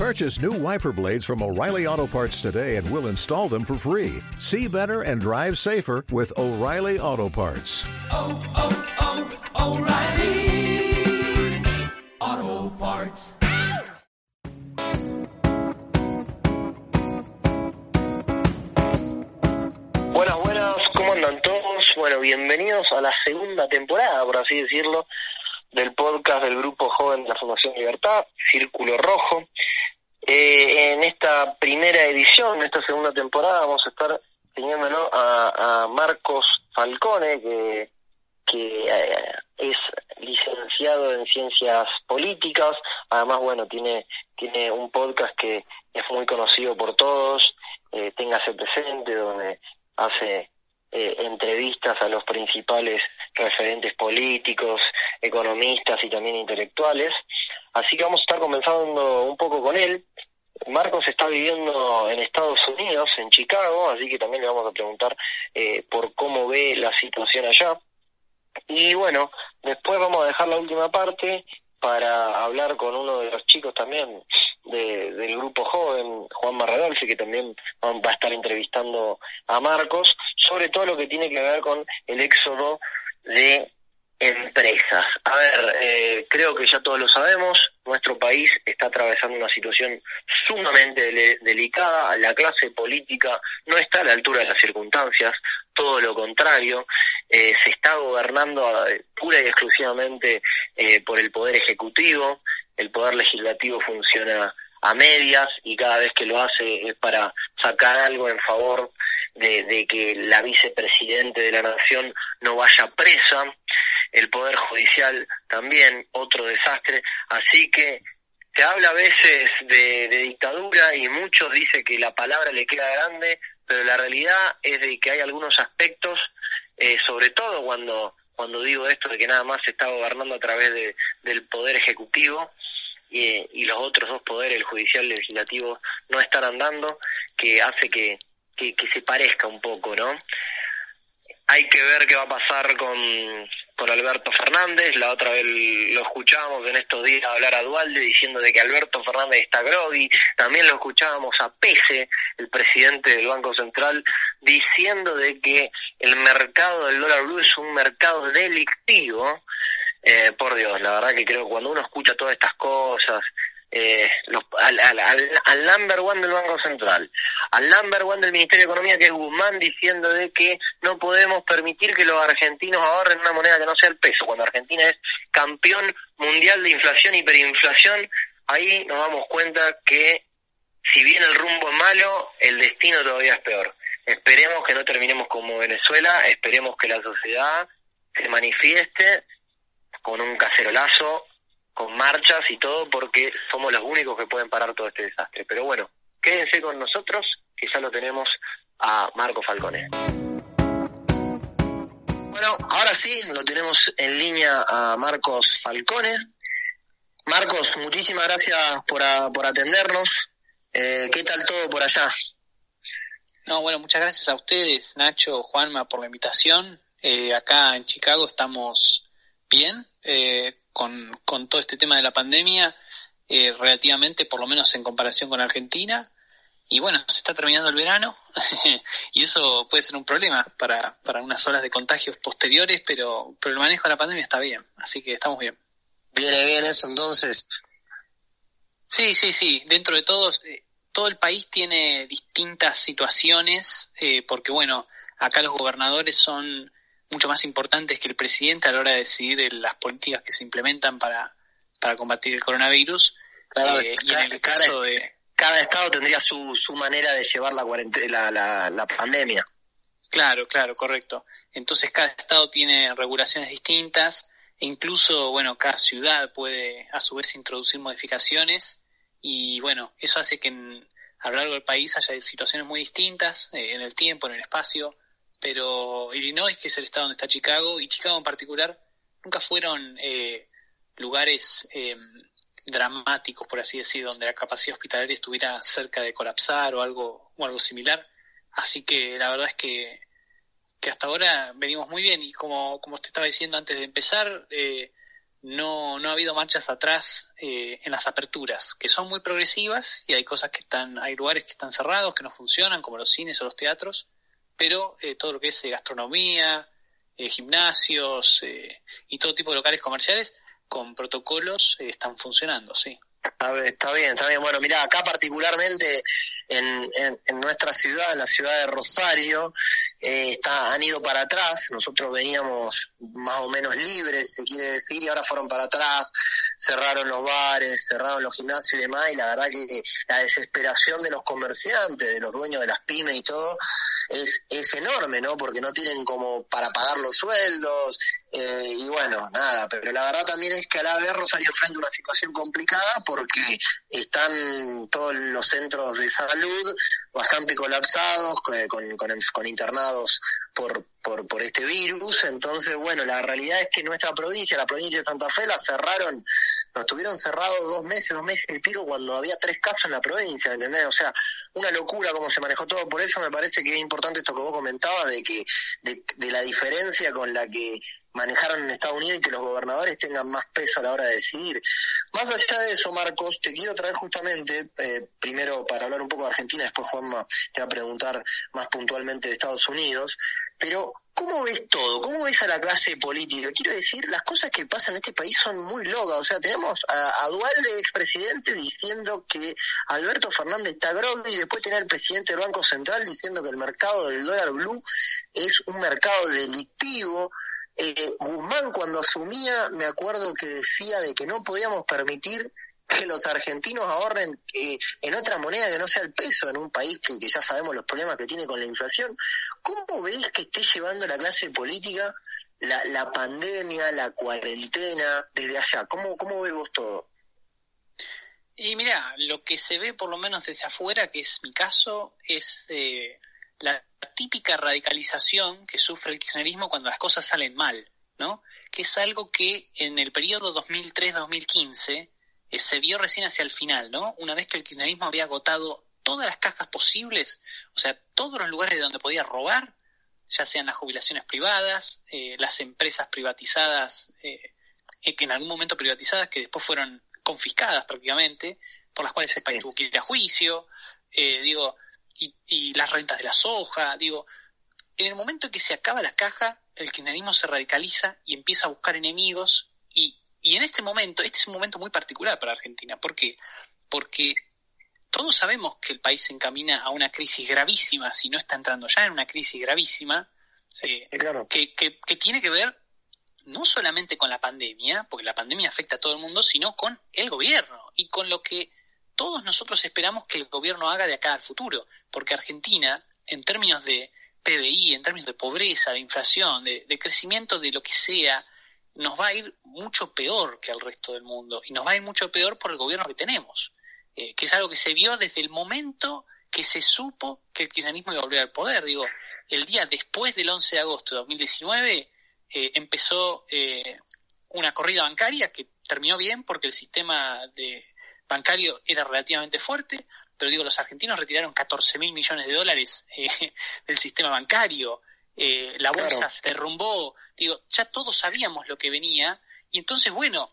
Purchase new wiper blades from O'Reilly Auto Parts today and we'll install them for free. See better and drive safer with O'Reilly Auto Parts. oh, oh, oh, O'Reilly Auto Parts. Buenas, buenas, ¿cómo andan todos? Bueno, bienvenidos a la segunda temporada, por así decirlo, del podcast del Grupo Joven de la Fundación Libertad, Círculo Rojo. Eh, en esta primera edición, en esta segunda temporada, vamos a estar teniéndolo a, Marcos Falcone, que, que eh, es licenciado en Ciencias Políticas, además, bueno, tiene, tiene un podcast que es muy conocido por todos, eh, Téngase Presente, donde hace eh, entrevistas a los principales referentes políticos, economistas y también intelectuales. Así que vamos a estar comenzando un poco con él. Marcos está viviendo en Estados Unidos, en Chicago, así que también le vamos a preguntar eh, por cómo ve la situación allá. Y bueno, después vamos a dejar la última parte para hablar con uno de los chicos también de, del grupo joven, Juan Marradolfi, que también va a estar entrevistando a Marcos, sobre todo lo que tiene que ver con el éxodo de empresas. A ver, eh, creo que ya todos lo sabemos, nuestro país está atravesando una situación sumamente de delicada, la clase política no está a la altura de las circunstancias, todo lo contrario, eh, se está gobernando eh, pura y exclusivamente eh, por el poder ejecutivo, el poder legislativo funciona a medias y cada vez que lo hace es para sacar algo en favor de, de, que la vicepresidente de la nación no vaya presa, el poder judicial también, otro desastre, así que se habla a veces de, de dictadura y muchos dicen que la palabra le queda grande, pero la realidad es de que hay algunos aspectos, eh, sobre todo cuando cuando digo esto de que nada más se está gobernando a través de, del poder ejecutivo, y, y, los otros dos poderes, el judicial y el legislativo, no están andando, que hace que, que, se parezca un poco, ¿no? Hay que ver qué va a pasar con, con Alberto Fernández, la otra vez lo escuchábamos en estos días hablar a Dualde diciendo de que Alberto Fernández está groggy, también lo escuchábamos a Pese, el presidente del Banco Central, diciendo de que el mercado del dólar blue es un mercado delictivo, eh, por Dios, la verdad que creo que cuando uno escucha todas estas cosas, eh, los, al, al, al, al, number one del Banco Central, al number one del Ministerio de Economía, que es Guzmán, diciendo de que no podemos permitir que los argentinos ahorren una moneda que no sea el peso, cuando Argentina es campeón mundial de inflación, hiperinflación, ahí nos damos cuenta que si bien el rumbo es malo, el destino todavía es peor. Esperemos que no terminemos como Venezuela, esperemos que la sociedad se manifieste con un cacerolazo, con marchas y todo, porque somos los únicos que pueden parar todo este desastre. Pero bueno, quédense con nosotros, que ya lo tenemos a Marco Falcone. Bueno, ahora sí, lo tenemos en línea a Marcos Falcone. Marcos, muchísimas gracias por, a, por atendernos. Eh, ¿Qué tal todo por allá? No, bueno, muchas gracias a ustedes, Nacho, Juanma, por la invitación. Eh, acá en Chicago estamos bien, eh, con, con, todo este tema de la pandemia, eh, relativamente, por lo menos en comparación con Argentina. Y bueno, se está terminando el verano y eso puede ser un problema para, para unas olas de contagios posteriores, pero, pero el manejo de la pandemia está bien, así que estamos bien. Viene bien eso entonces. Sí, sí, sí, dentro de todo, eh, todo el país tiene distintas situaciones, eh, porque bueno, acá los gobernadores son mucho más importantes que el presidente a la hora de decidir las políticas que se implementan para, para combatir el coronavirus. Claro, eh, y en el cada, caso de... Cada estado tendría su, su manera de llevar la, la, la, la pandemia. Claro, claro, correcto. Entonces cada estado tiene regulaciones distintas e incluso, bueno, cada ciudad puede a su vez introducir modificaciones y bueno, eso hace que en, a lo largo del país haya situaciones muy distintas eh, en el tiempo, en el espacio, pero Illinois, que es el estado donde está Chicago, y Chicago en particular, nunca fueron eh, lugares eh, dramáticos, por así decir, donde la capacidad hospitalaria estuviera cerca de colapsar o algo, o algo similar. Así que la verdad es que, que hasta ahora venimos muy bien y como, como usted estaba diciendo antes de empezar, eh, no, no ha habido marchas atrás eh, en las aperturas, que son muy progresivas y hay cosas que están, hay lugares que están cerrados, que no funcionan, como los cines o los teatros, pero eh, todo lo que es gastronomía, gimnasios y todo tipo de locales comerciales con protocolos están funcionando, sí. Está bien, está bien. Bueno, mira, acá particularmente en, en, nuestra ciudad, en la ciudad de Rosario, eh, está, han ido para atrás. Nosotros veníamos más o menos libres, se quiere decir, y ahora fueron para atrás, cerraron los bares, cerraron los gimnasios y demás, y la verdad que la desesperación de los comerciantes, de los dueños de las pymes y todo, es, es enorme, ¿no? Porque no tienen como para pagar los sueldos, eh, y bueno, nada, pero la verdad también es que a la vez Rosario enfrenta una situación complicada porque están todos los centros de salud bastante colapsados, con, con, internados por, por, por este virus. Entonces, bueno, la realidad es que nuestra provincia, la provincia de Santa Fe, la cerraron, nos tuvieron cerrados dos meses, dos meses y pico cuando había tres casos en la provincia, ¿entendés? O sea, una locura cómo se manejó todo. Por eso me parece que es importante esto que vos comentabas de que, de, de la diferencia con la que manejaron en Estados Unidos y que los gobernadores tengan más peso a la hora de decidir. Más allá de eso, Marcos, te quiero traer justamente, eh, primero para hablar un poco de Argentina, después Juanma te va a preguntar más puntualmente de Estados Unidos, pero ¿cómo ves todo? ¿Cómo ves a la clase política? Quiero decir, las cosas que pasan en este país son muy locas, o sea, tenemos a, a Dualde, expresidente, diciendo que Alberto Fernández está groggy y después tener al presidente del Banco Central diciendo que el mercado del dólar blue es un mercado delictivo, eh, Guzmán cuando asumía, me acuerdo que decía de que no podíamos permitir que los argentinos ahorren eh, en otra moneda que no sea el peso, en un país que, ya sabemos los problemas que tiene con la inflación. ¿Cómo ves que esté llevando la clase política la, pandemia, la cuarentena desde allá? ¿Cómo, cómo ves vos todo? Y mira, lo que se ve por lo menos desde afuera, que es mi caso, es eh, la típica radicalización que sufre el kirchnerismo cuando las cosas salen mal, ¿no? Que es algo que en el periodo 2003-2015 eh, se vio recién hacia el final, ¿no? Una vez que el kirchnerismo había agotado todas las cajas posibles, o sea, todos los lugares de donde podía robar, ya sean las jubilaciones privadas, eh, las empresas privatizadas, eh, que en algún momento privatizadas, que después fueron confiscadas prácticamente, por las cuales el país tuvo que ir a juicio, digo, y, las rentas de la soja, digo, en el momento en que se acaba la caja, el kirchnerismo se radicaliza y empieza a buscar enemigos y, y en este momento, este es un momento muy particular para Argentina. ¿Por qué? Porque todos sabemos que el país se encamina a una crisis gravísima, si no está entrando ya en una crisis gravísima, eh, claro. que, que, que, tiene que ver no solamente con la pandemia, porque la pandemia afecta a todo el mundo, sino con el gobierno y con lo que todos nosotros esperamos que el gobierno haga de acá al futuro, porque Argentina, en términos de PBI, en términos de pobreza, de inflación, de, crecimiento de lo que sea, nos va a ir mucho peor que al resto del mundo y nos va a ir mucho peor por el gobierno que tenemos, eh, que es algo que se vio desde el momento que se supo que el kirchnerismo iba a volver al poder. Digo, el día después del 11 de agosto de 2019 eh, empezó eh, una corrida bancaria que terminó bien porque el sistema de, bancario era relativamente fuerte, pero digo, los argentinos retiraron 14 mil millones de dólares eh, del sistema bancario, eh, la bolsa se derrumbó, digo, ya todos sabíamos lo que venía, y entonces, bueno,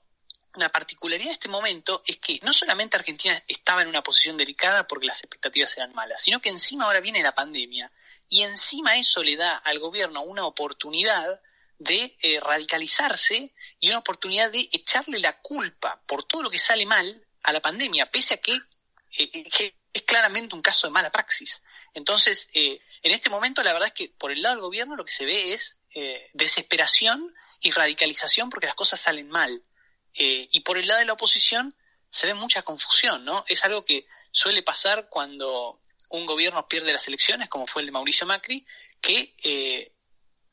la particularidad de este momento es que no solamente Argentina estaba en una posición delicada porque las expectativas eran malas, sino que encima ahora viene la pandemia y encima eso le da al gobierno una oportunidad de eh, radicalizarse y una oportunidad de echarle la culpa por todo lo que sale mal a la pandemia, pese a que, eh, es claramente un caso de mala praxis. Entonces, eh, en este momento la verdad es que por el lado del gobierno lo que se ve es eh, desesperación y radicalización porque las cosas salen mal. y por el lado de la oposición se ve mucha confusión, ¿no? Es algo que suele pasar cuando un gobierno pierde las elecciones, como fue el de Mauricio Macri, que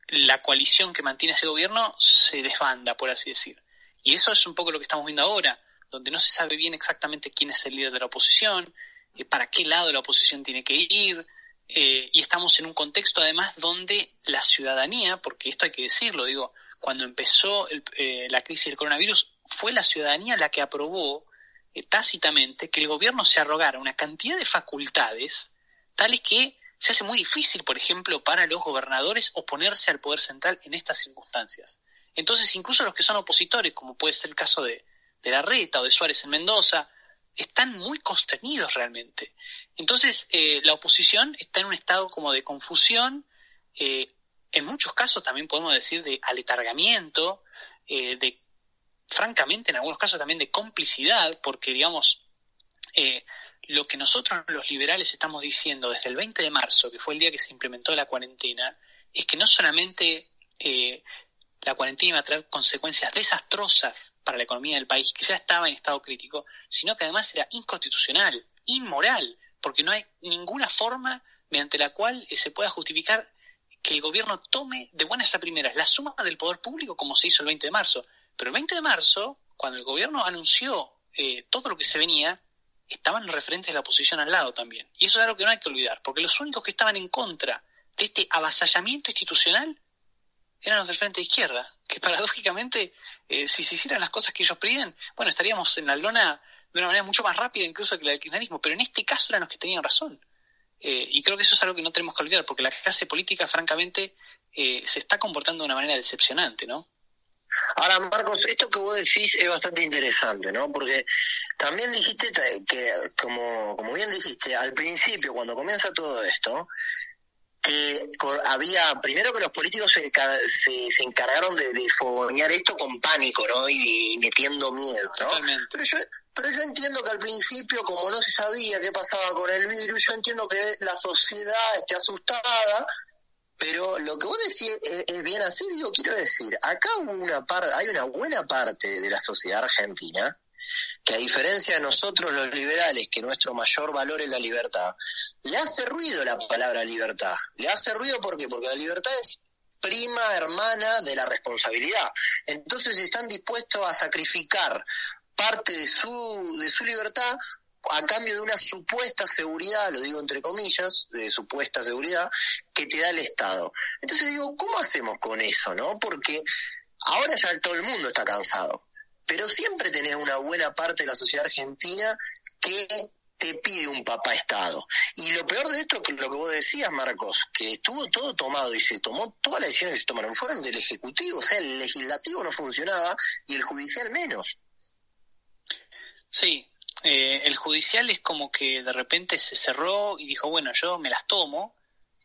la coalición que mantiene ese gobierno se desbanda, por así decir. Y eso es un poco lo que estamos viendo ahora donde no se sabe bien exactamente quién es el líder de la oposición, eh, para qué lado la oposición tiene que ir, eh, y estamos en un contexto además donde la ciudadanía, porque esto hay que decirlo, digo, cuando empezó eh, la crisis del coronavirus, fue la ciudadanía la que aprobó tácitamente que el gobierno se arrogara una cantidad de facultades tales que se hace muy difícil, por ejemplo, para los gobernadores oponerse al poder central en estas circunstancias. Entonces, incluso los que son opositores, como puede ser el caso de, de la Reta o de Suárez en Mendoza, están muy constreñidos realmente. Entonces, eh, la oposición está en un estado como de confusión, eh, en muchos casos también podemos decir de aletargamiento, eh, de, francamente, en algunos casos también de complicidad, porque, digamos, lo que nosotros los liberales estamos diciendo desde el 20 de marzo, que fue el día que se implementó la cuarentena, es que no solamente la cuarentena iba a traer consecuencias desastrosas para la economía del país, que ya estaba en estado crítico, sino que además era inconstitucional, inmoral, porque no hay ninguna forma mediante la cual eh, se pueda justificar que el gobierno tome de buenas a primeras la suma del poder público como se hizo el 20 de marzo. Pero el 20 de marzo, cuando el gobierno anunció eh, todo lo que se venía, estaban los referentes de la oposición al lado también. Y eso es algo que no hay que olvidar, porque los únicos que estaban en contra de este avasallamiento institucional eran los del frente de izquierda, que paradójicamente, eh, si se hicieran las cosas que ellos piden, bueno, estaríamos en la lona de una manera mucho más rápida incluso que la del kirchnerismo, pero en este caso eran los que tenían razón. Eh, y creo que eso es algo que no tenemos que olvidar, porque la clase política, francamente, eh, se está comportando de una manera decepcionante, ¿no? Ahora, Marcos, esto que vos decís es bastante interesante, ¿no? Porque también dijiste que, como, como bien dijiste, al principio, cuando comienza todo esto, que había, primero que los políticos se, se, encargaron de, de, fogonear esto con pánico, ¿no? Y, metiendo miedo, ¿no? Pero yo, pero yo entiendo que al principio, como no se sabía qué pasaba con el virus, yo entiendo que la sociedad esté asustada, pero lo que vos decís es, bien así, yo quiero decir, acá una parte, hay una buena parte de la sociedad argentina que a diferencia de nosotros los liberales, que nuestro mayor valor es la libertad, le hace ruido la palabra libertad. Le hace ruido ¿por qué? porque la libertad es prima hermana de la responsabilidad. Entonces están dispuestos a sacrificar parte de su, de su libertad a cambio de una supuesta seguridad, lo digo entre comillas, de supuesta seguridad, que te da el Estado. Entonces digo, ¿cómo hacemos con eso, no? Porque ahora ya todo el mundo está cansado pero siempre tenés una buena parte de la sociedad argentina que te pide un papá Estado. Y lo peor de esto es lo que vos decías, Marcos, que estuvo todo tomado y se tomó, todas las decisiones que se tomaron fueron del Ejecutivo, o sea, el legislativo no funcionaba y el judicial menos. Sí, eh, el judicial es como que de repente se cerró y dijo, bueno, yo me las tomo,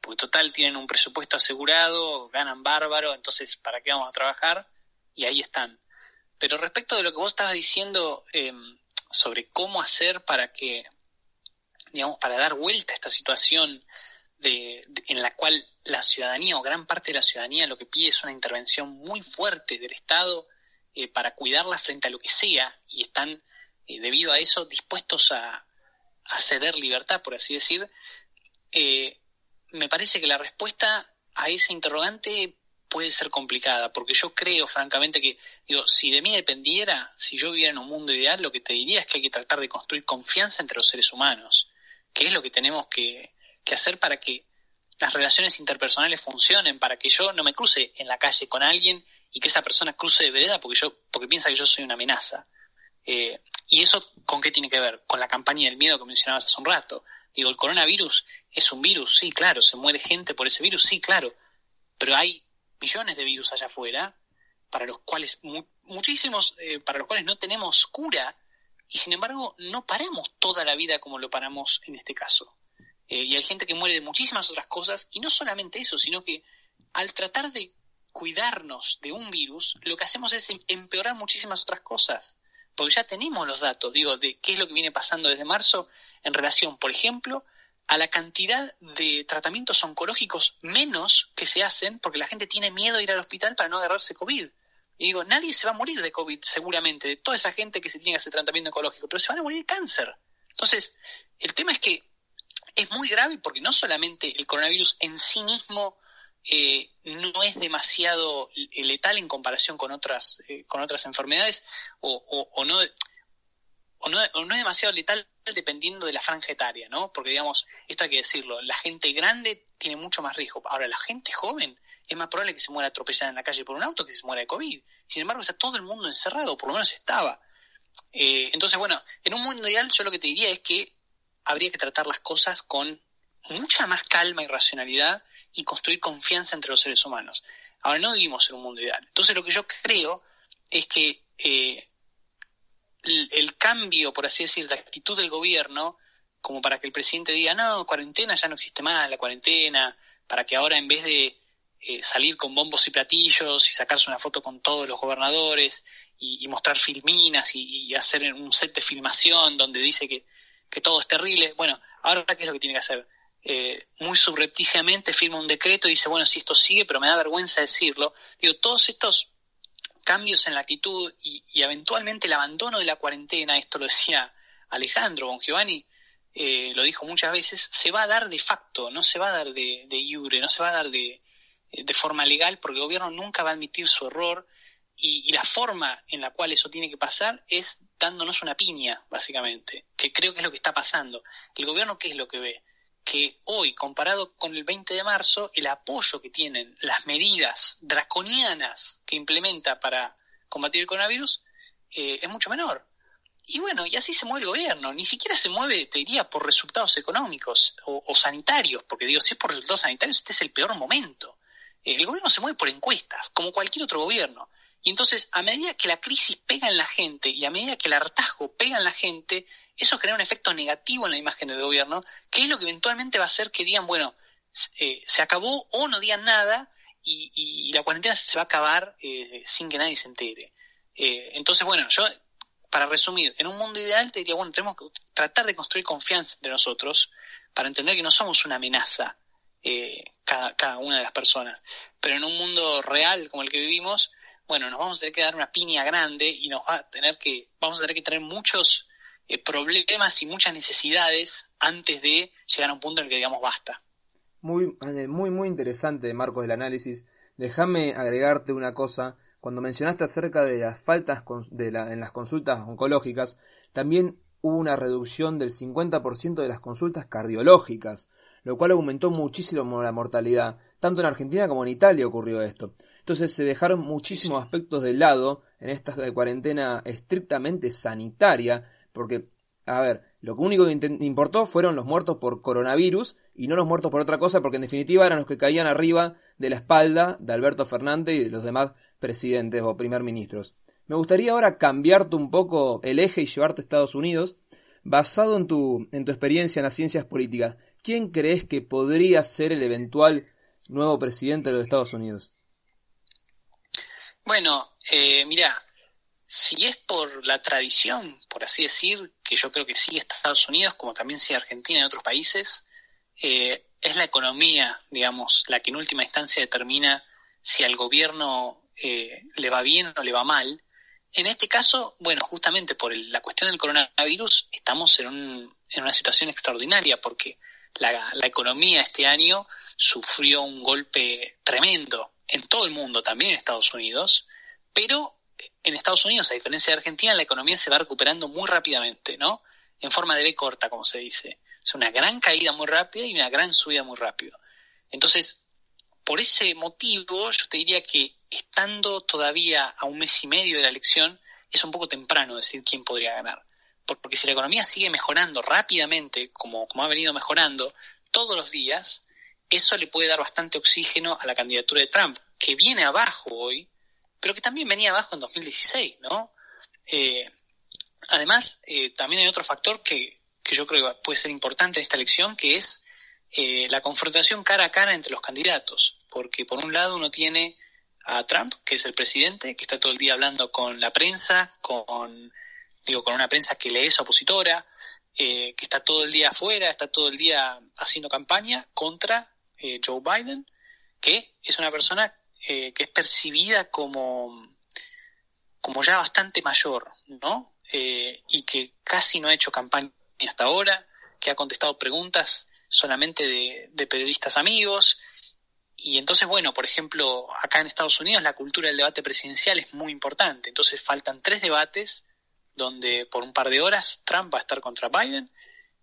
porque total tienen un presupuesto asegurado, ganan bárbaro, entonces, ¿para qué vamos a trabajar? Y ahí están. Pero respecto de lo que vos estabas diciendo em, sobre cómo hacer para que, digamos, para dar vuelta a esta situación de, en la cual la ciudadanía o gran parte de la ciudadanía lo que pide es una intervención muy fuerte del Estado eh, para cuidarla frente a lo que sea y están, eh, debido a eso, dispuestos a, a, ceder libertad, por así decir, eh, me parece que la respuesta a ese interrogante puede ser complicada, porque yo creo francamente que, digo, si de mí dependiera, si yo viviera en un mundo ideal, lo que te diría es que hay que tratar de construir confianza entre los seres humanos, que es lo que tenemos que, que hacer para que las relaciones interpersonales funcionen, para que yo no me cruce en la calle con alguien y que esa persona cruce de verdad porque yo, porque piensa que yo soy una amenaza. Eh, ¿Y eso con qué tiene que ver? Con la campaña del miedo que mencionabas hace un rato. Digo, el coronavirus es un virus, sí, claro, se muere gente por ese virus, sí, claro, pero hay millones de virus allá afuera, para los cuales, muchísimos, eh, para los cuales no tenemos cura, y sin embargo no paramos toda la vida como lo paramos en este caso. Eh, y hay gente que muere de muchísimas otras cosas, y no solamente eso, sino que al tratar de cuidarnos de un virus, lo que hacemos es em-, empeorar muchísimas otras cosas. Porque ya tenemos los datos, digo, de qué es lo que viene pasando desde marzo en relación, por ejemplo, a la cantidad de tratamientos oncológicos menos que se hacen porque la gente tiene miedo de ir al hospital para no agarrarse COVID. Y digo, nadie se va a morir de COVID seguramente, de toda esa gente que se tiene ese tratamiento oncológico, pero se van a morir de cáncer. Entonces, el tema es que es muy grave porque no solamente el coronavirus en sí mismo eh, no es demasiado letal en comparación con otras, eh, con otras enfermedades o, o no o no, es demasiado letal dependiendo de la franja etaria, ¿no? Porque, digamos, esto hay que decirlo, la gente grande tiene mucho más riesgo. Ahora, la gente joven es más probable que se muera atropellada en la calle por un auto que se muera de COVID. Sin embargo, está todo el mundo encerrado, por lo menos estaba. Eh, entonces, bueno, en un mundo ideal yo lo que te diría es que habría que tratar las cosas con mucha más calma y racionalidad y construir confianza entre los seres humanos. Ahora no vivimos en un mundo ideal. Entonces lo que yo creo es que eh, el, cambio, por así decir, de actitud del gobierno, como para que el presidente diga, no, cuarentena ya no existe más, la cuarentena, para que ahora en vez de eh, salir con bombos y platillos y sacarse una foto con todos los gobernadores y, mostrar filminas y, hacer un set de filmación donde dice que, que todo es terrible, bueno, ahora qué es lo que tiene que hacer? Eh, muy subrepticiamente firma un decreto y dice, bueno, si esto sigue, pero me da vergüenza decirlo. Digo, todos estos cambios en la actitud y, eventualmente el abandono de la cuarentena, esto lo decía Alejandro Bon Giovanni, eh, lo dijo muchas veces, se va a dar de facto, no se va a dar de, de iure, no se va a dar de, de forma legal, porque el gobierno nunca va a admitir su error y, y, la forma en la cual eso tiene que pasar es dándonos una piña, básicamente, que creo que es lo que está pasando. El gobierno, ¿qué es lo que ve? Que hoy, comparado con el 20 de marzo, el apoyo que tienen las medidas draconianas que implementa para combatir el coronavirus eh, es mucho menor. Y bueno, y así se mueve el gobierno. Ni siquiera se mueve, te diría, por resultados económicos o, sanitarios, porque digo, si es por resultados sanitarios, este es el peor momento. Eh, el gobierno se mueve por encuestas, como cualquier otro gobierno. Y entonces, a medida que la crisis pega en la gente y a medida que el hartazgo pega en la gente, eso genera un efecto negativo en la imagen del gobierno, que es lo que eventualmente va a hacer que digan, bueno, eh, se acabó o no digan nada y, la cuarentena se va a acabar eh, sin que nadie se entere. Eh, entonces, bueno, yo, para resumir, en un mundo ideal te diría, bueno, tenemos que tratar de construir confianza entre nosotros para entender que no somos una amenaza cada, cada una de las personas. Pero en un mundo real como el que vivimos, bueno, nos vamos a tener que dar una piña grande y nos va a tener que, vamos a tener que tener muchos eh, problemas y muchas necesidades antes de llegar a un punto en el que digamos basta. Muy, eh, muy, muy interesante, Marcos, del análisis. Déjame agregarte una cosa. Cuando mencionaste acerca de las faltas de la, en las consultas oncológicas, también hubo una reducción del 50% de las consultas cardiológicas, lo cual aumentó muchísimo la mortalidad. Tanto en Argentina como en Italia ocurrió esto. Entonces se dejaron muchísimos aspectos de lado en esta cuarentena estrictamente sanitaria porque, a ver, lo único que importó fueron los muertos por coronavirus y no los muertos por otra cosa, porque en definitiva eran los que caían arriba de la espalda de Alberto Fernández y de los demás presidentes o primer ministros. Me gustaría ahora cambiarte un poco el eje y llevarte a Estados Unidos, basado en tu, en tu experiencia en las ciencias políticas. ¿Quién crees que podría ser el eventual nuevo presidente de los Estados Unidos? Bueno, eh, mira, si es por la tradición, por así decir, que yo creo que sí Estados Unidos, como también sí Argentina y otros países, eh, es la economía, digamos, la que en última instancia determina si al gobierno eh, le va bien o le va mal. En este caso, bueno, justamente por la cuestión del coronavirus, estamos en, un, en una situación extraordinaria porque la, la economía este año sufrió un golpe tremendo en todo el mundo, también en Estados Unidos, pero en Estados Unidos, a diferencia de Argentina, la economía se va recuperando muy rápidamente, ¿no? En forma de B corta, como se dice. Es una gran caída muy rápida y una gran subida muy rápido. Entonces, por ese motivo, yo te diría que estando todavía a un mes y medio de la elección, es un poco temprano decir quién podría ganar. Porque si la economía sigue mejorando rápidamente, como, como ha venido mejorando todos los días, eso le puede dar bastante oxígeno a la candidatura de Trump, que viene abajo hoy, pero que también venía abajo en 2016, ¿no? Eh, además, eh, también hay otro factor que, que, yo creo que puede ser importante en esta elección, que es eh, la confrontación cara a cara entre los candidatos, porque por un lado uno tiene a Trump, que es el presidente, que está todo el día hablando con la prensa, con, digo, con una prensa que le es opositora, que está todo el día afuera, está todo el día haciendo campaña contra Joe Biden, que es una persona eh, que es percibida como, como ya bastante mayor, ¿no? Eh, y que casi no ha hecho campaña hasta ahora, que ha contestado preguntas solamente de, periodistas amigos. Y entonces, bueno, por ejemplo, acá en Estados Unidos la cultura del debate presidencial es muy importante. Entonces faltan tres debates donde por un par de horas Trump va a estar contra Biden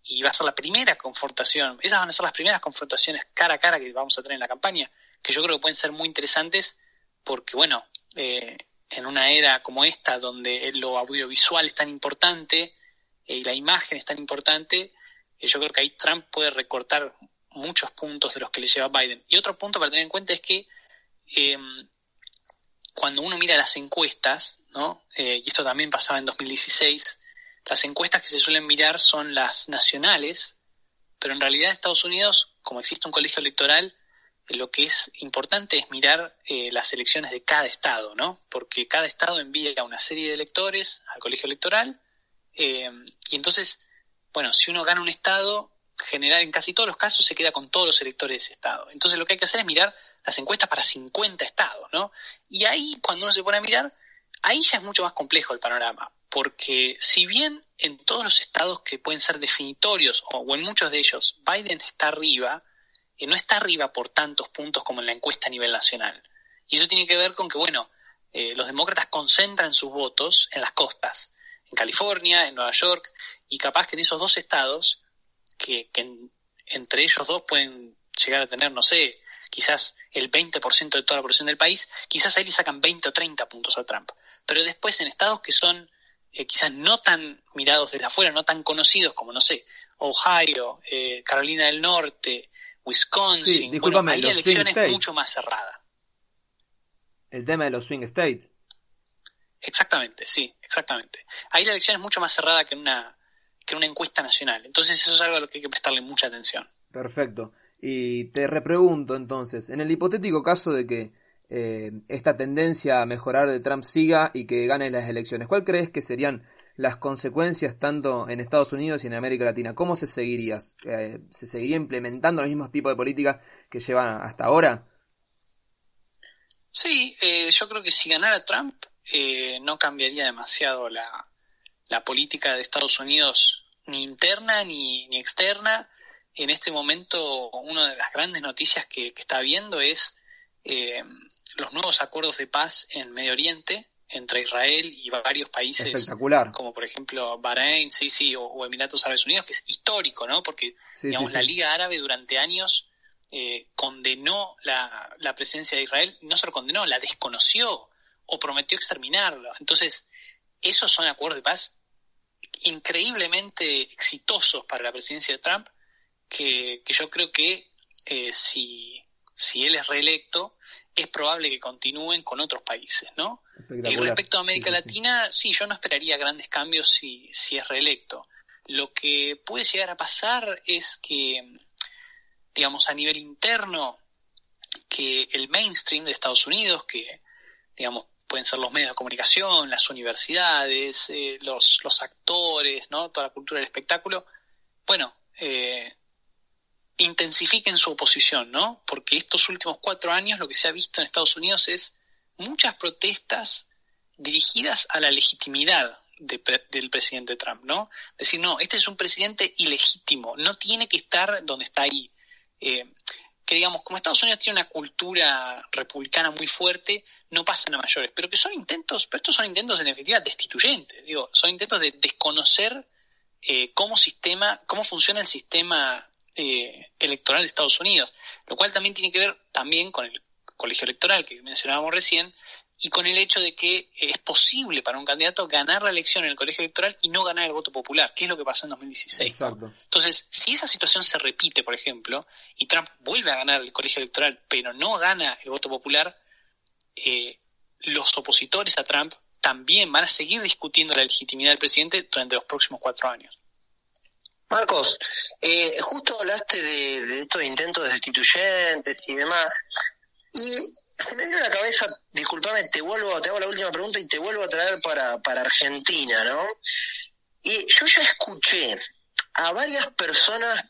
y va a ser la primera confrontación. Esas van a ser las primeras confrontaciones cara a cara que vamos a tener en la campaña que yo creo que pueden ser muy interesantes porque, bueno, eh, en una era como esta, donde lo audiovisual es tan importante eh, y la imagen es tan importante, eh, yo creo que ahí Trump puede recortar muchos puntos de los que le lleva Biden. Y otro punto para tener en cuenta es que em, cuando uno mira las encuestas, ¿no? Y esto también pasaba en 2016, las encuestas que se suelen mirar son las nacionales, pero en realidad en Estados Unidos, como existe un colegio electoral, lo que es importante es mirar eh, las elecciones de cada estado, ¿no? Porque cada estado envía una serie de electores al colegio electoral y entonces, bueno, si uno gana un estado, general en casi todos los casos se queda con todos los electores de ese estado. Entonces lo que hay que hacer es mirar las encuestas para 50 estados, ¿no? Y ahí, cuando uno se pone a mirar, ahí ya es mucho más complejo el panorama, porque si bien en todos los estados que pueden ser definitorios, o, en muchos de ellos, Biden está arriba, no está arriba por tantos puntos como en la encuesta a nivel nacional. Y eso tiene que ver con que, bueno, eh, los demócratas concentran sus votos en las costas, en California, en Nueva York, y capaz que en esos dos estados, que, entre ellos dos pueden llegar a tener, no sé, quizás el 20% de toda la población del país, quizás ahí le sacan 20 o 30 puntos a Trump. Pero después en estados que son eh, quizás no tan mirados desde afuera, no tan conocidos como, no sé, Ohio, eh, Carolina del Norte, Wisconsin, sí, bueno, ahí la elección es mucho más cerrada. El tema de los swing states. Exactamente, sí, exactamente. Ahí la elección es mucho más cerrada que una, que una encuesta nacional. Entonces eso es algo a lo que hay que prestarle mucha atención. Perfecto. Y te repregunto entonces, en el hipotético caso de que eh, esta tendencia a mejorar de Trump siga y que gane las elecciones, ¿cuál crees que serían las consecuencias tanto en Estados Unidos y en América Latina? ¿Cómo se seguiría? Eh, ¿Se seguiría implementando los mismos tipos de políticas que llevan hasta ahora? Sí, eh, yo creo que si ganara Trump no cambiaría demasiado la, la política de Estados Unidos ni interna ni, externa en este momento una de las grandes noticias que, está habiendo es eh, los nuevos acuerdos de paz en Medio Oriente entre Israel y varios países Espectacular. como por ejemplo Bahrein, sí, sí, o, Emiratos Árabes Unidos, que es histórico, ¿no? Porque digamos la Liga Árabe durante años eh, condenó la, la presencia de Israel, no solo condenó, la desconoció o prometió exterminarlo. Entonces, esos son acuerdos de paz increíblemente exitosos para la presidencia de Trump que, yo creo que eh, si, si él es reelecto, es probable que continúen con otros países, ¿no? Y respecto a América Latina, sí. yo no esperaría grandes cambios si, si es reelecto. Lo que puede llegar a pasar es que, digamos, a nivel interno, que el mainstream de Estados Unidos, que, digamos, pueden ser los medios de comunicación, las universidades, eh, los, los actores, ¿no? Toda la cultura del espectáculo, bueno, eh, intensifiquen su oposición, ¿no? Porque estos últimos cuatro años lo que se ha visto en Estados Unidos es muchas protestas dirigidas a la legitimidad del presidente Trump, ¿no? Decir, no, este es un presidente ilegítimo, no tiene que estar donde está ahí. Eh, que digamos, como Estados Unidos tiene una cultura republicana muy fuerte, no pasan a mayores, pero que son intentos, pero estos son intentos en definitiva destituyentes, digo, son intentos de desconocer eh, cómo sistema, cómo funciona el sistema eh, electoral de Estados Unidos, lo cual también tiene que ver también con el colegio electoral que mencionábamos recién y con el hecho de que es posible para un candidato ganar la elección en el colegio electoral y no ganar el voto popular, que es lo que pasó en 2016. Entonces, si esa situación se repite, por ejemplo, y Trump vuelve a ganar el colegio electoral, pero no gana el voto popular, eh, los opositores a Trump también van a seguir discutiendo la legitimidad del presidente durante los próximos cuatro años. Marcos, eh, justo hablaste de, estos intentos destituyentes y demás, y se me dio la cabeza, disculpame, te vuelvo, te hago la última pregunta y te vuelvo a traer para, para Argentina, ¿no? Y yo ya escuché a varias personas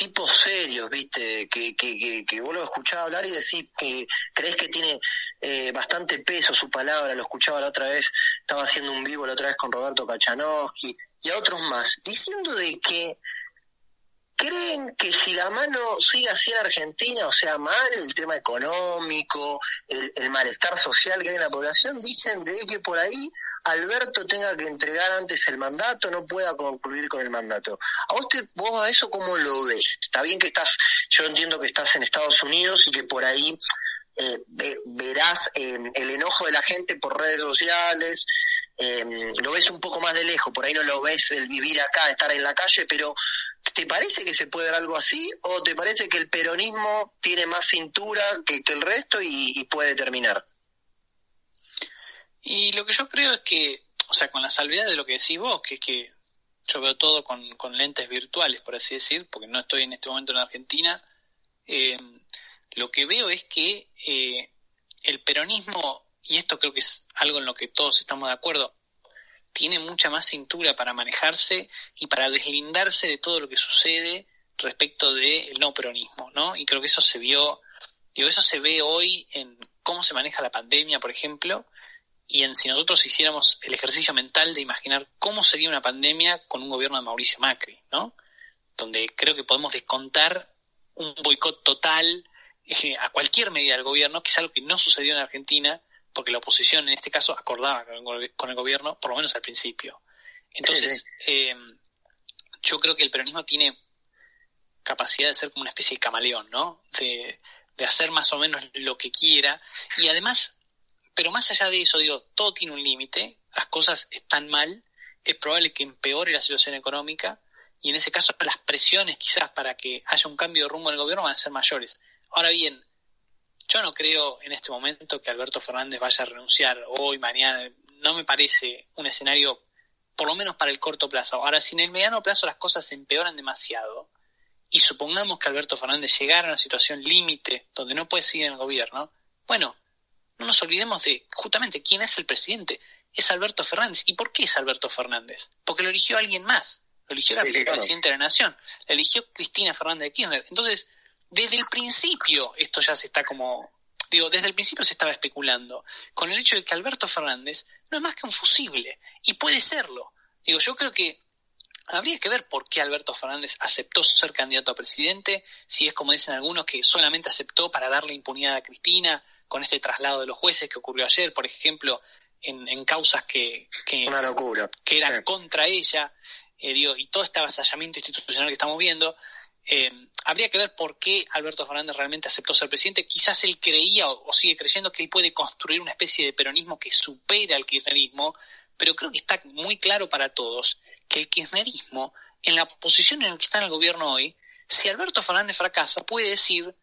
tipos serios, viste, que, que, que, vos lo escuchás hablar y decís que crees que tiene eh, bastante peso su palabra, lo escuchaba la otra vez, estaba haciendo un vivo la otra vez con Roberto Kachanowski, y a otros más, diciendo de que creen que si la mano sigue así en Argentina, o sea, mal el tema económico, el, malestar social que hay en la población, dicen de que por ahí Alberto tenga que entregar antes el mandato, no pueda concluir con el mandato. ¿A vos, vos a eso cómo lo ves? Está bien que estás, yo entiendo que estás en Estados Unidos y que por ahí eh, verás eh, el enojo de la gente por redes sociales, eh, lo ves un poco más de lejos, por ahí no lo ves el vivir acá, estar en la calle, pero ¿Te parece que se puede dar algo así o te parece que el peronismo tiene más cintura que, el resto y, puede terminar? Y lo que yo creo es que, o sea, con la salvedad de lo que decís vos, que es que yo veo todo con, con lentes virtuales, por así decir, porque no estoy en este momento en Argentina, eh, lo que veo es que eh, el peronismo, y esto creo que es algo en lo que todos estamos de acuerdo, tiene mucha más cintura para manejarse y para deslindarse de todo lo que sucede respecto del no peronismo, ¿no? Y creo que eso se vio, digo, eso se ve hoy en cómo se maneja la pandemia, por ejemplo, y en si nosotros hiciéramos el ejercicio mental de imaginar cómo sería una pandemia con un gobierno de Mauricio Macri, ¿no? Donde creo que podemos descontar un boicot total eh, a cualquier medida del gobierno, que es algo que no sucedió en Argentina, porque la oposición en este caso acordaba con el gobierno, por lo menos al principio. Entonces, eh, yo creo que el peronismo tiene capacidad de ser como una especie de camaleón, ¿no? De, de hacer más o menos lo que quiera. Y además, pero más allá de eso, digo, todo tiene un límite, las cosas están mal, es probable que empeore la situación económica, y en ese caso las presiones quizás para que haya un cambio de rumbo en el gobierno van a ser mayores. Ahora bien, yo no creo en este momento que Alberto Fernández vaya a renunciar hoy, mañana. No me parece un escenario, por lo menos para el corto plazo. Ahora, si en el mediano plazo las cosas se empeoran demasiado, y supongamos que Alberto Fernández llegara a una situación límite donde no puede seguir en el gobierno, bueno, no nos olvidemos de justamente quién es el presidente. Es Alberto Fernández. ¿Y por qué es Alberto Fernández? Porque lo eligió alguien más. Lo eligió la presidente de la Nación. Lo eligió Cristina Fernández de Kirchner. Entonces, desde el principio esto ya se está como, digo, desde el principio se estaba especulando con el hecho de que Alberto Fernández no es más que un fusible y puede serlo. Digo, yo creo que habría que ver por qué Alberto Fernández aceptó ser candidato a presidente, si es como dicen algunos que solamente aceptó para darle impunidad a Cristina con este traslado de los jueces que ocurrió ayer, por ejemplo, en, en causas que, que, Una locura. que eran contra ella, eh, digo, y todo este avasallamiento institucional que estamos viendo, eh, habría que ver por qué Alberto Fernández realmente aceptó ser presidente. Quizás él creía o, sigue creyendo que él puede construir una especie de peronismo que supera al kirchnerismo, pero creo que está muy claro para todos que el kirchnerismo, en la posición en la que está en el gobierno hoy, si Alberto Fernández fracasa, puede decir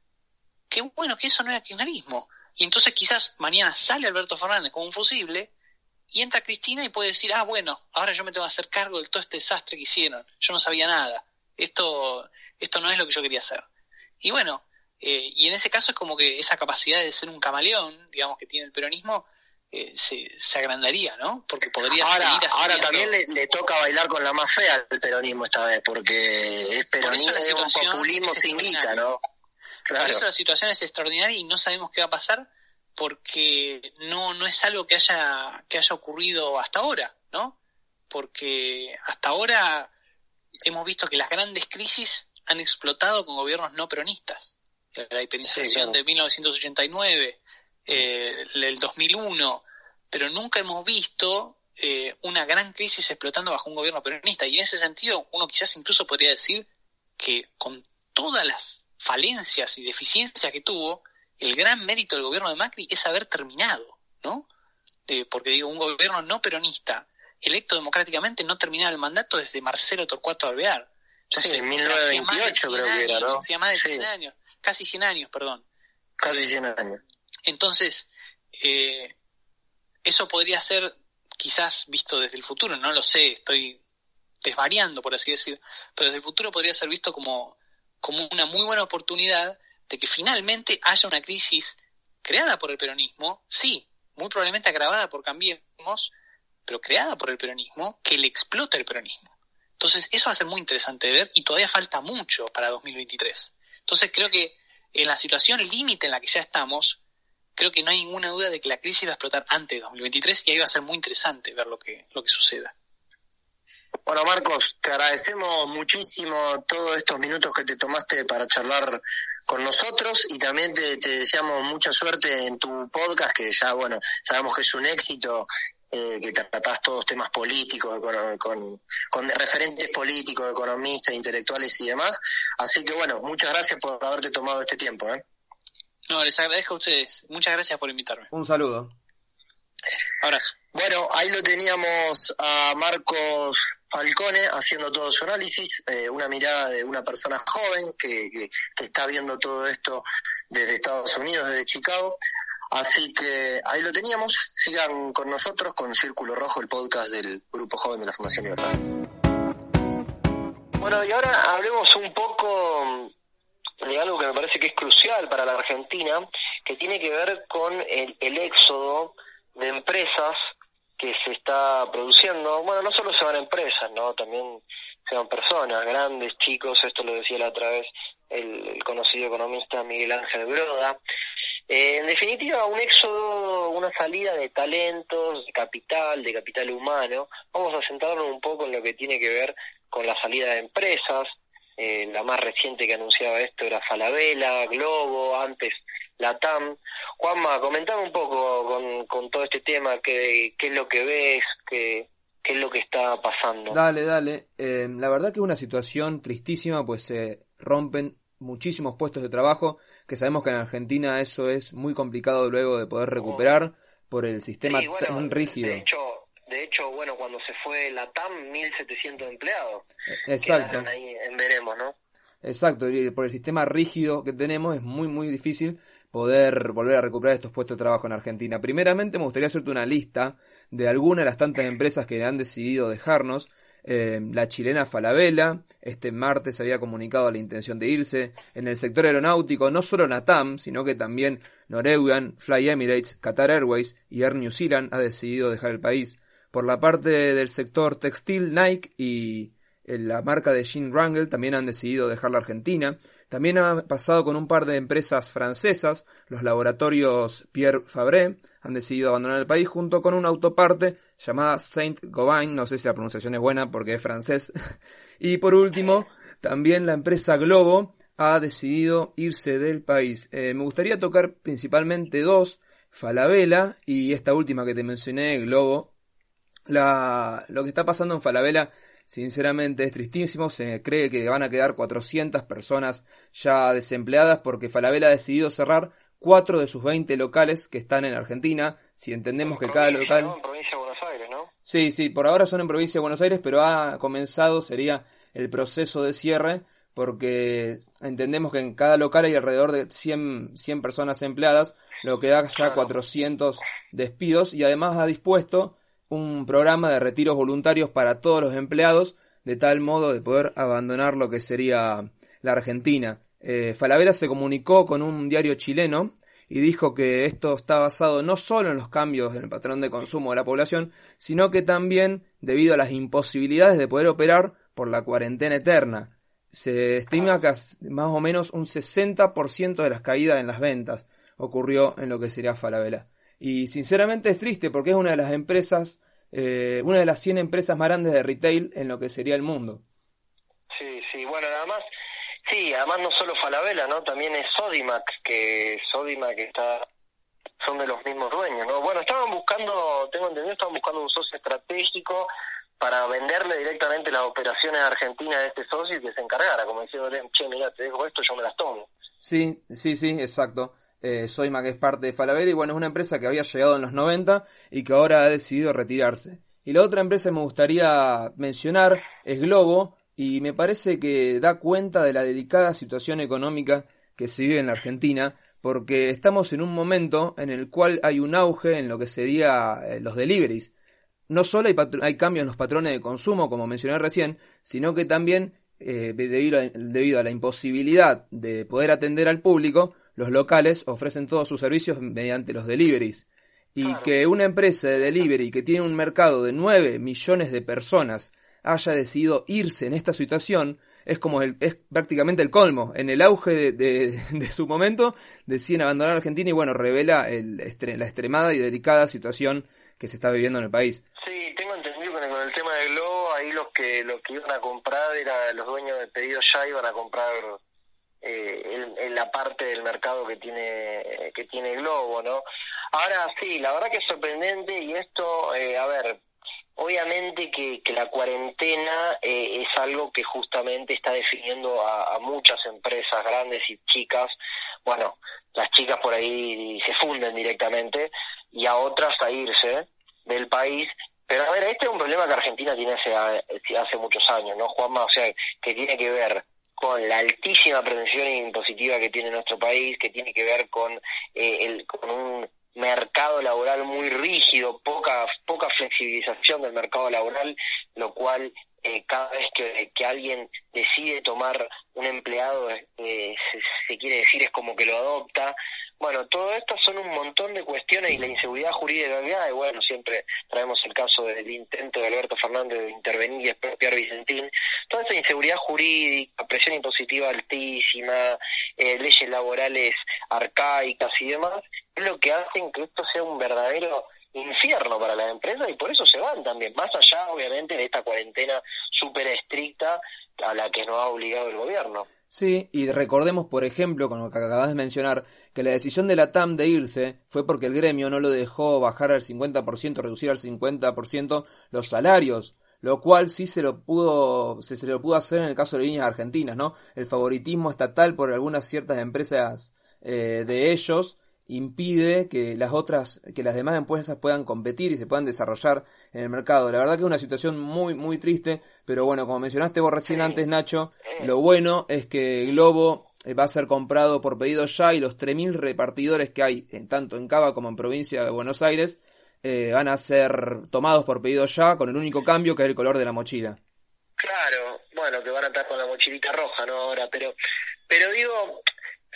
que bueno, que eso no era kirchnerismo. Y entonces quizás mañana sale Alberto Fernández como un fusible y entra Cristina y puede decir, ah, bueno, ahora yo me tengo que hacer cargo de todo este desastre que hicieron. Yo no sabía nada. Esto esto no es lo que yo quería hacer. Y bueno, eh, y en ese caso es como que esa capacidad de ser un camaleón, digamos, que tiene el peronismo, eh, se, se, agrandaría, ¿no? Porque podría ahora, seguir Ahora también le, toca bailar con la más fea al peronismo esta vez, porque es peronismo, es un populismo sin guita, ¿no? Claro. Por eso la situación es extraordinaria y no sabemos qué va a pasar porque no, no es algo que haya, que haya ocurrido hasta ahora, ¿no? Porque hasta ahora hemos visto que las grandes crisis han explotado con gobiernos no peronistas. La hiperinización de 1989, eh, el 2001, pero nunca hemos visto eh, una gran crisis explotando bajo un gobierno peronista. Y en ese sentido, uno quizás incluso podría decir que con todas las falencias y deficiencias que tuvo, el gran mérito del gobierno de Macri es haber terminado, ¿no? porque digo, un gobierno no peronista, electo democráticamente, no terminaba el mandato desde Marcelo Torcuato Alvear sí, 1928 creo que era, ¿no? Hacía más de 100 años, casi 100 años, perdón. Casi 100 años. Entonces, eh, eso podría ser quizás visto desde el futuro, no lo sé, estoy desvariando, por así decir, pero desde el futuro podría ser visto como, como una muy buena oportunidad de que finalmente haya una crisis creada por el peronismo, sí, muy probablemente agravada por Cambiemos, pero creada por el peronismo, que le explota el peronismo. Entonces, eso va a ser muy interesante de ver y todavía falta mucho para 2023. Entonces, creo que en la situación límite en la que ya estamos, creo que no hay ninguna duda de que la crisis va a explotar antes de 2023 y ahí va a ser muy interesante ver lo que, lo que suceda. Bueno, Marcos, te agradecemos muchísimo todos estos minutos que te tomaste para charlar con nosotros y también te, te deseamos mucha suerte en tu podcast, que ya, bueno, sabemos que es un éxito eh, que tratás todos temas políticos, con, con, referentes políticos, economistas, intelectuales y demás. Así que bueno, muchas gracias por haberte tomado este tiempo. ¿eh? No, les agradezco a ustedes. Muchas gracias por invitarme. Un saludo. Abrazo. Bueno, ahí lo teníamos a Marcos Falcone haciendo todo su análisis, eh, una mirada de una persona joven que, que, que, está viendo todo esto desde Estados Unidos, desde Chicago. Así que ahí lo teníamos. Sigan con nosotros con Círculo Rojo, el podcast del Grupo Joven de la Fundación Libertad. Bueno, y ahora hablemos un poco de algo que me parece que es crucial para la Argentina, que tiene que ver con el, el éxodo de empresas que se está produciendo, bueno, no solo se van empresas, ¿no? También se van personas, grandes, chicos, esto lo decía la otra vez el, el conocido economista Miguel Ángel Broda. Eh, en definitiva, un éxodo, una salida de talentos, de capital, de capital humano. Vamos a centrarnos un poco en lo que tiene que ver con la salida de empresas. Eh, la más reciente que anunciaba esto era Falabella, Globo, antes la TAM. Juanma, comentame un poco con, con todo este tema, qué, qué es lo que ves, qué, qué es lo que está pasando. Dale, dale. Eh, la verdad que es una situación tristísima, pues se rompen muchísimos puestos de trabajo, que sabemos que en Argentina eso es muy complicado luego de poder recuperar por el sistema Sí, bueno, tan rígido. De hecho, de hecho, bueno, cuando se fue la TAM, 1.700 empleados. Exacto. Ahí en veremos, ¿no? Exacto, y por el sistema rígido que tenemos es muy muy difícil poder volver a recuperar estos puestos de trabajo en Argentina. Primeramente me gustaría hacerte una lista de algunas de las tantas empresas que han decidido dejarnos. Eh, la chilena Falabella, este martes había comunicado la intención de irse. En el sector aeronáutico, no solo Natam, sino que también Norwegian, Fly Emirates, Qatar Airways y Air New Zealand ha decidido dejar el país. Por la parte del sector textil, Nike y eh, la marca de Jean Wrangel también han decidido dejar la Argentina. También ha pasado con un par de empresas francesas, los laboratorios Pierre Fabre han decidido abandonar el país junto con una autoparte llamada Saint Gobain, no sé si la pronunciación es buena porque es francés. y por último, también la empresa Globo ha decidido irse del país. Eh, me gustaría tocar principalmente dos, Falabella y esta última que te mencioné, Globo. La, lo que está pasando en Falabella Sinceramente es tristísimo, se cree que van a quedar 400 personas ya desempleadas porque Falabella ha decidido cerrar cuatro de sus 20 locales que están en Argentina. Si entendemos que cada local... ¿no? En provincia de Buenos Aires, ¿no? Sí, sí, por ahora son en provincia de Buenos Aires, pero ha comenzado, sería el proceso de cierre, porque entendemos que en cada local hay alrededor de 100, 100 personas empleadas, lo que da ya Claro. 400 despidos, y además ha dispuesto un programa de retiros voluntarios para todos los empleados, de tal modo de poder abandonar lo que sería la Argentina. Eh, Falabella se comunicó con un diario chileno y dijo que esto está basado no solo en los cambios en el patrón de consumo de la población, sino que también debido a las imposibilidades de poder operar por la cuarentena eterna. Se estima que más o menos un 60% de las caídas en las ventas ocurrió en lo que sería Falabella. Y sinceramente es triste porque es una de las empresas, eh, una de las 100 empresas más grandes de retail en lo que sería el mundo. Sí, sí, bueno, nada más. Sí, además no solo Falabella, ¿no? También es Sodimac, que Sodimac está son de los mismos dueños, ¿no? Bueno, estaban buscando, tengo entendido, estaban buscando un socio estratégico para venderle directamente las operaciones argentinas de este socio y que se encargara, como diciéndole, che, mira, te dejo esto, yo me las tomo. Sí, sí, sí, exacto. Eh, es parte de Falabella y bueno, es una empresa que había llegado en los 90 y que ahora ha decidido retirarse. Y la otra empresa que me gustaría mencionar es Globo y me parece que da cuenta de la delicada situación económica que se vive en la Argentina porque estamos en un momento en el cual hay un auge en lo que sería eh, los deliveries. No solo hay, hay cambios en los patrones de consumo, como mencioné recién, sino que también, eh, debido, a, debido a la imposibilidad de poder atender al público, los locales ofrecen todos sus servicios mediante los deliveries. Y Claro. que una empresa de delivery que tiene un mercado de 9 millones de personas haya decidido irse en esta situación es como el, es prácticamente el colmo. En el auge de, de- de su momento deciden abandonar Argentina y bueno, revela el la extremada y delicada situación que se está viviendo en el país. Sí, tengo entendido que con el tema del Globo, ahí los que los que iban a comprar, era los dueños de pedidos ya iban a comprar eh, en la parte del mercado que tiene que tiene Globo, ¿no? Ahora sí, la verdad que es sorprendente y esto, eh, a ver, obviamente que, que la cuarentena eh, es algo que justamente está definiendo a, muchas empresas grandes y chicas bueno, las chicas por ahí se funden directamente y a otras a irse del país. Pero a ver, este es un problema que Argentina tiene hace, hace muchos años, ¿no, Juanma? O sea, que tiene que ver con la altísima prevención impositiva que tiene nuestro país, que tiene que ver con, eh, el, con un mercado laboral muy rígido, flexibilización del mercado laboral, lo cual eh, cada vez que, que, alguien decide tomar un empleado, eh, se, quiere decir es como que lo adopta, bueno, todo esto son un montón de cuestiones y la inseguridad jurídica, y bueno, siempre traemos el caso del intento de Alberto Fernández de intervenir y expropiar Vicentín, toda esta inseguridad jurídica, presión impositiva altísima, eh, leyes laborales arcaicas y demás, es lo que hacen que esto sea un verdadero infierno para las empresas y por eso se van también, más allá obviamente de esta cuarentena súper estricta a la que nos ha obligado el gobierno. Sí, y recordemos, por ejemplo, con lo que acabas de mencionar, que la decisión de la TAM de irse fue porque el gremio no lo dejó bajar al 50%, reducir al 50% los salarios, lo cual sí se lo pudo, se, se lo pudo hacer en el caso de líneas argentinas, ¿no? El favoritismo estatal por algunas ciertas empresas eh, de ellos impide que las otras, que las demás empresas puedan competir y se puedan desarrollar en el mercado. La verdad que es una situación muy, muy triste, pero bueno, como mencionaste vos recién antes, Nacho, lo bueno es que Globo eh, va a ser comprado por pedido ya y los 3.000 repartidores que hay, en, tanto en Cava como en provincia de Buenos Aires, eh, van a ser tomados por pedido ya con el único cambio que es el color de la mochila. Claro, bueno, que van a estar con la mochilita roja, ¿no? Ahora, pero, pero digo,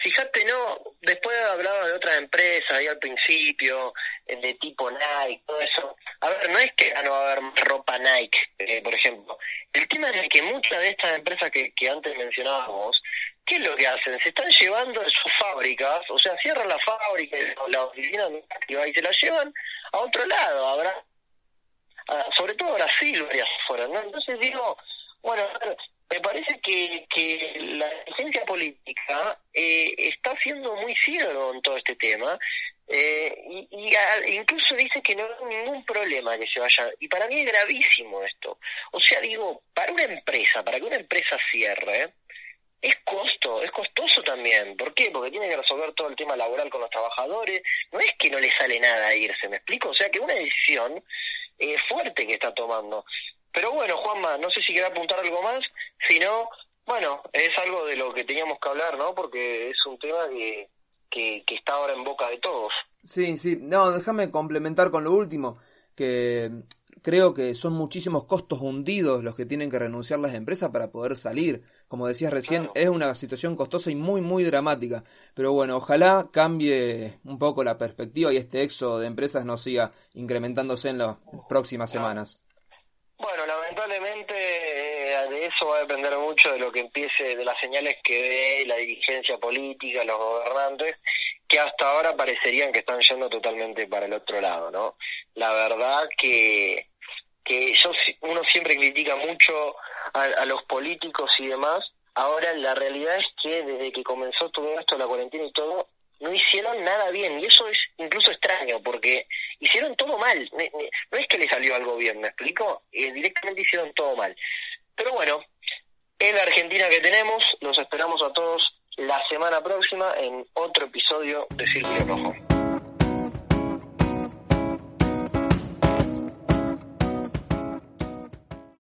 Fíjate, no, después hablaba de otras empresas ahí al principio, eh, de tipo Nike, todo eso. A ver, no es que ya no va a haber ropa Nike, eh, por ejemplo. El tema es que muchas de estas empresas que, que antes mencionábamos, ¿qué es lo que hacen? Se están llevando sus fábricas, o sea, cierran la fábrica, la oficina y se la llevan a otro lado, habrá, sobre todo a Brasil, varias fuera, ¿no? Entonces digo, bueno, me parece que, que la dirigencia política eh, está siendo muy ciego en todo este tema eh, y, incluso dice que no hay ningún problema que se vaya. Y para mí es gravísimo esto. O sea, digo, para una empresa, para que una empresa cierre, es costo, es costoso también. ¿Por qué? Porque tiene que resolver todo el tema laboral con los trabajadores. No es que no le sale nada irse, ¿me explico? O sea, que una decisión eh, fuerte que está tomando. Pero bueno, Juanma, no sé si quiere apuntar algo más, si no, bueno, es algo de lo que teníamos que hablar, ¿no? Porque es un tema que, que, que está ahora en boca de todos. Sí, sí, no, déjame complementar con lo último, que creo que son muchísimos costos hundidos los que tienen que renunciar las empresas para poder salir. Como decías recién, es una situación costosa y muy, muy dramática. Pero bueno, ojalá cambie un poco la perspectiva y este éxodo de empresas no siga incrementándose en las próximas semanas. Bueno, lamentablemente eh, de eso va a depender mucho de lo que empiece, de las señales que dé la dirigencia política, los gobernantes, que hasta ahora parecerían que están yendo totalmente para el otro lado, ¿no? La verdad que, que yo, uno siempre critica mucho a, a los políticos y demás, ahora la realidad es que desde que comenzó todo esto, la cuarentena y todo, no hicieron nada bien. Y eso es incluso extraño, porque hicieron todo mal. No es que le salió algo bien, ¿me explico? Eh, directamente hicieron todo mal. Pero bueno, en la Argentina que tenemos, los esperamos a todos la semana próxima en otro episodio de Círculo Rojo.